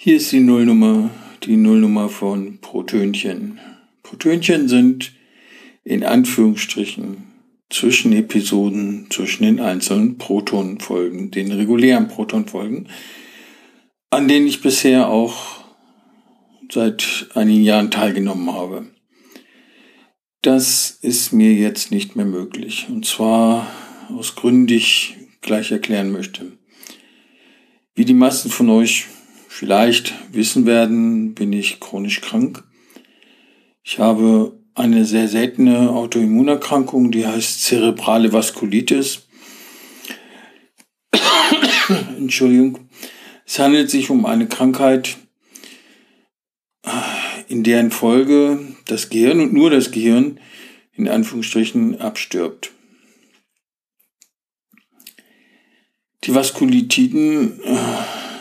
Hier ist die Nullnummer, die Nullnummer von Protönchen. Protönchen sind in Anführungsstrichen zwischen Episoden, zwischen den einzelnen Protonfolgen, den regulären Protonfolgen, an denen ich bisher auch seit einigen Jahren teilgenommen habe. Das ist mir jetzt nicht mehr möglich. Und zwar aus Gründen, die ich gleich erklären möchte. Wie die meisten von euch vielleicht wissen werden, bin ich chronisch krank. Ich habe eine sehr seltene Autoimmunerkrankung, die heißt zerebrale Vaskulitis. Entschuldigung. Es handelt sich um eine Krankheit, in deren Folge das Gehirn und nur das Gehirn in Anführungsstrichen abstirbt. Die Vaskulitiden äh,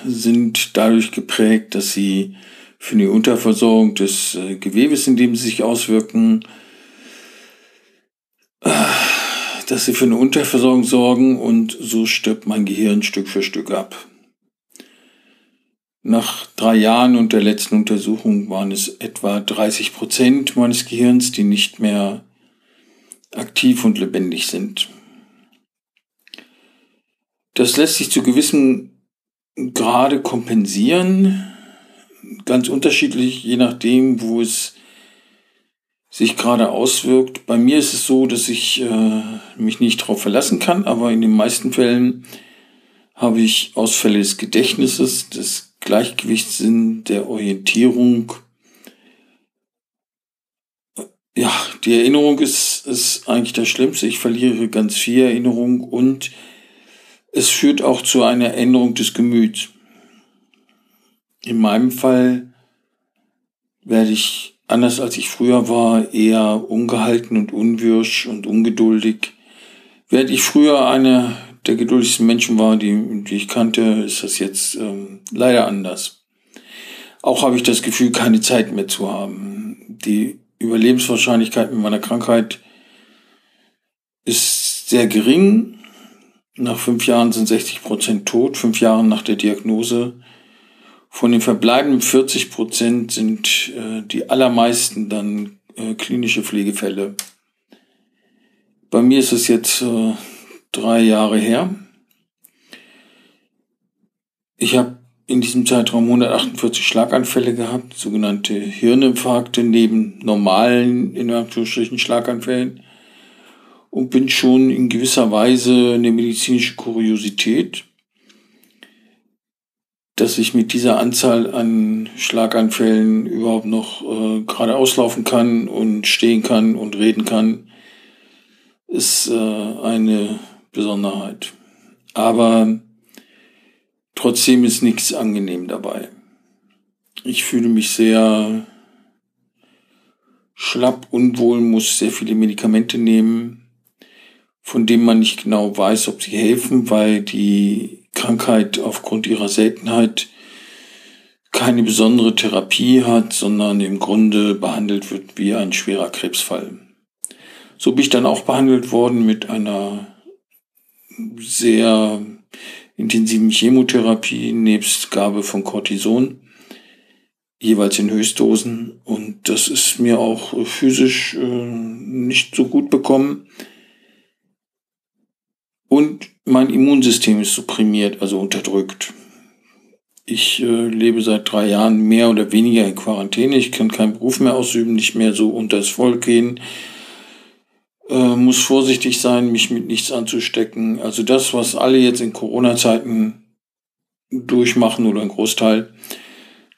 sind dadurch geprägt, dass sie für die Unterversorgung des äh, Gewebes, in dem sie sich auswirken, äh, dass sie für eine Unterversorgung sorgen und so stirbt mein Gehirn Stück für Stück ab. Nach drei Jahren und der letzten Untersuchung waren es etwa 30 Prozent meines Gehirns, die nicht mehr aktiv und lebendig sind. Das lässt sich zu gewissem Grade kompensieren, ganz unterschiedlich, je nachdem, wo es sich gerade auswirkt. Bei mir ist es so, dass ich äh, mich nicht darauf verlassen kann, aber in den meisten Fällen habe ich Ausfälle des Gedächtnisses, des Gleichgewichtssinn, der Orientierung. Ja, die Erinnerung ist, ist eigentlich das Schlimmste. Ich verliere ganz viel Erinnerung und es führt auch zu einer Änderung des Gemüts. In meinem Fall werde ich, anders als ich früher war, eher ungehalten und unwirsch und ungeduldig. Während ich früher eine der geduldigsten Menschen war, die, die ich kannte, ist das jetzt ähm, leider anders. Auch habe ich das Gefühl, keine Zeit mehr zu haben. Die Überlebenswahrscheinlichkeit mit meiner Krankheit ist sehr gering. Nach fünf Jahren sind 60 Prozent tot, fünf Jahren nach der Diagnose. Von den verbleibenden 40 Prozent sind äh, die allermeisten dann äh, klinische Pflegefälle. Bei mir ist es jetzt äh, drei Jahre her. Ich habe in diesem Zeitraum 148 Schlaganfälle gehabt, sogenannte Hirninfarkte neben normalen, in Anführungsstrichen, Schlaganfällen und bin schon in gewisser Weise eine medizinische Kuriosität, dass ich mit dieser Anzahl an Schlaganfällen überhaupt noch äh, gerade auslaufen kann und stehen kann und reden kann, ist äh, eine Besonderheit. Aber trotzdem ist nichts angenehm dabei. Ich fühle mich sehr schlapp, unwohl, muss sehr viele Medikamente nehmen, von denen man nicht genau weiß, ob sie helfen, weil die Krankheit aufgrund ihrer Seltenheit keine besondere Therapie hat, sondern im Grunde behandelt wird wie ein schwerer Krebsfall. So bin ich dann auch behandelt worden mit einer sehr intensiven Chemotherapie nebst Gabe von Cortison, jeweils in Höchstdosen. Und das ist mir auch physisch äh, nicht so gut bekommen. Und mein Immunsystem ist supprimiert, also unterdrückt. Ich äh, lebe seit drei Jahren mehr oder weniger in Quarantäne. Ich kann keinen Beruf mehr ausüben, nicht mehr so unter das Volk gehen äh, muss vorsichtig sein, mich mit nichts anzustecken. Also das, was alle jetzt in Corona-Zeiten durchmachen oder ein Großteil,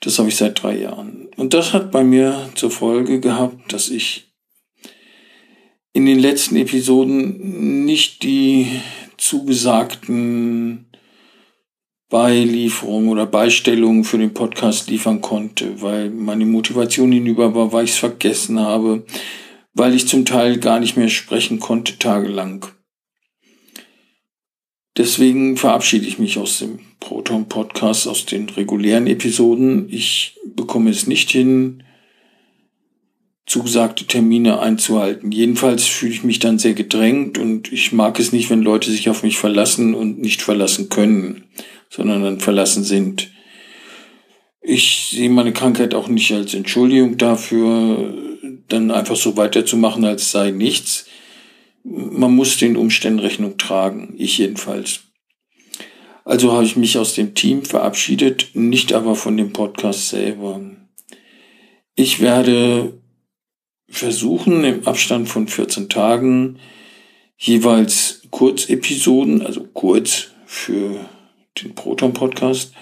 das habe ich seit drei Jahren. Und das hat bei mir zur Folge gehabt, dass ich in den letzten Episoden nicht die zugesagten Beilieferungen oder Beistellungen für den Podcast liefern konnte, weil meine Motivation hinüber war, weil ich es vergessen habe, weil ich zum Teil gar nicht mehr sprechen konnte tagelang. Deswegen verabschiede ich mich aus dem Proton Podcast, aus den regulären Episoden. Ich bekomme es nicht hin, zugesagte Termine einzuhalten. Jedenfalls fühle ich mich dann sehr gedrängt und ich mag es nicht, wenn Leute sich auf mich verlassen und nicht verlassen können, sondern dann verlassen sind. Ich sehe meine Krankheit auch nicht als Entschuldigung dafür, dann einfach so weiterzumachen, als sei nichts. Man muss den Umständen Rechnung tragen, ich jedenfalls. Also habe ich mich aus dem Team verabschiedet, nicht aber von dem Podcast selber. Ich werde versuchen, im Abstand von 14 Tagen jeweils Kurzepisoden, also kurz für den Proton Podcast,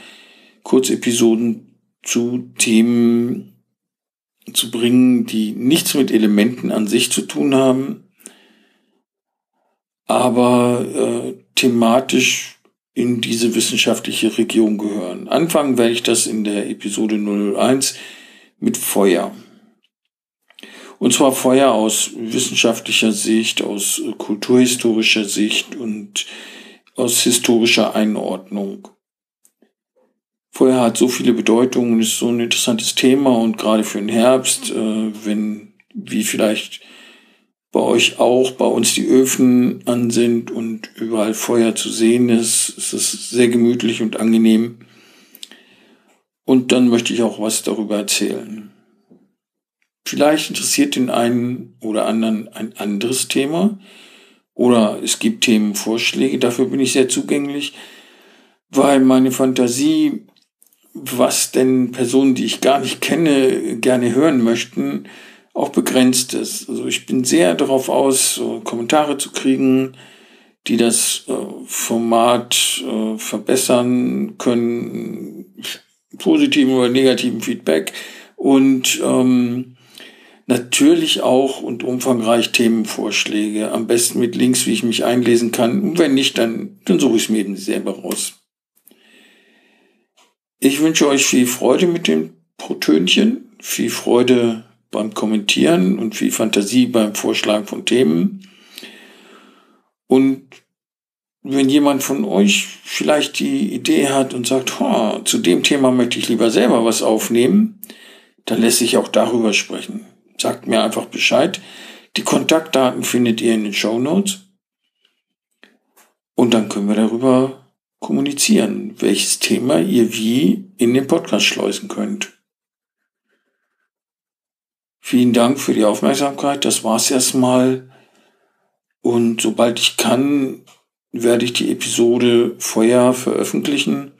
Kurzepisoden zu Themen zu bringen, die nichts mit Elementen an sich zu tun haben, aber äh, thematisch in diese wissenschaftliche Region gehören. Anfangen werde ich das in der Episode 001 mit Feuer. Und zwar Feuer aus wissenschaftlicher Sicht, aus kulturhistorischer Sicht und aus historischer Einordnung. Feuer hat so viele Bedeutungen, ist so ein interessantes Thema und gerade für den Herbst, äh, wenn, wie vielleicht bei euch auch, bei uns die Öfen an sind und überall Feuer zu sehen ist, ist es sehr gemütlich und angenehm. Und dann möchte ich auch was darüber erzählen. Vielleicht interessiert den einen oder anderen ein anderes Thema. Oder es gibt Themenvorschläge, dafür bin ich sehr zugänglich, weil meine Fantasie, was denn Personen, die ich gar nicht kenne, gerne hören möchten, auch begrenzt ist. Also ich bin sehr darauf aus, so Kommentare zu kriegen, die das äh, Format äh, verbessern können, positiven oder negativen Feedback. Und ähm, Natürlich auch und umfangreich Themenvorschläge. Am besten mit Links, wie ich mich einlesen kann. Und wenn nicht, dann, dann suche ich es mir eben selber raus. Ich wünsche euch viel Freude mit dem Protönchen, viel Freude beim Kommentieren und viel Fantasie beim Vorschlagen von Themen. Und wenn jemand von euch vielleicht die Idee hat und sagt, zu dem Thema möchte ich lieber selber was aufnehmen, dann lässt sich auch darüber sprechen sagt mir einfach Bescheid. Die Kontaktdaten findet ihr in den Show Notes. Und dann können wir darüber kommunizieren, welches Thema ihr wie in den Podcast schleusen könnt. Vielen Dank für die Aufmerksamkeit. Das war's erstmal. Und sobald ich kann, werde ich die Episode Feuer veröffentlichen.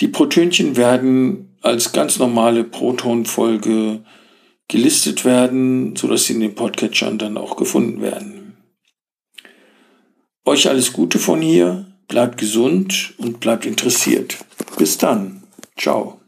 Die Protönchen werden als ganz normale Proton-Folge gelistet werden, so dass sie in den Podcatchern dann auch gefunden werden. Euch alles Gute von hier, bleibt gesund und bleibt interessiert. Bis dann. Ciao.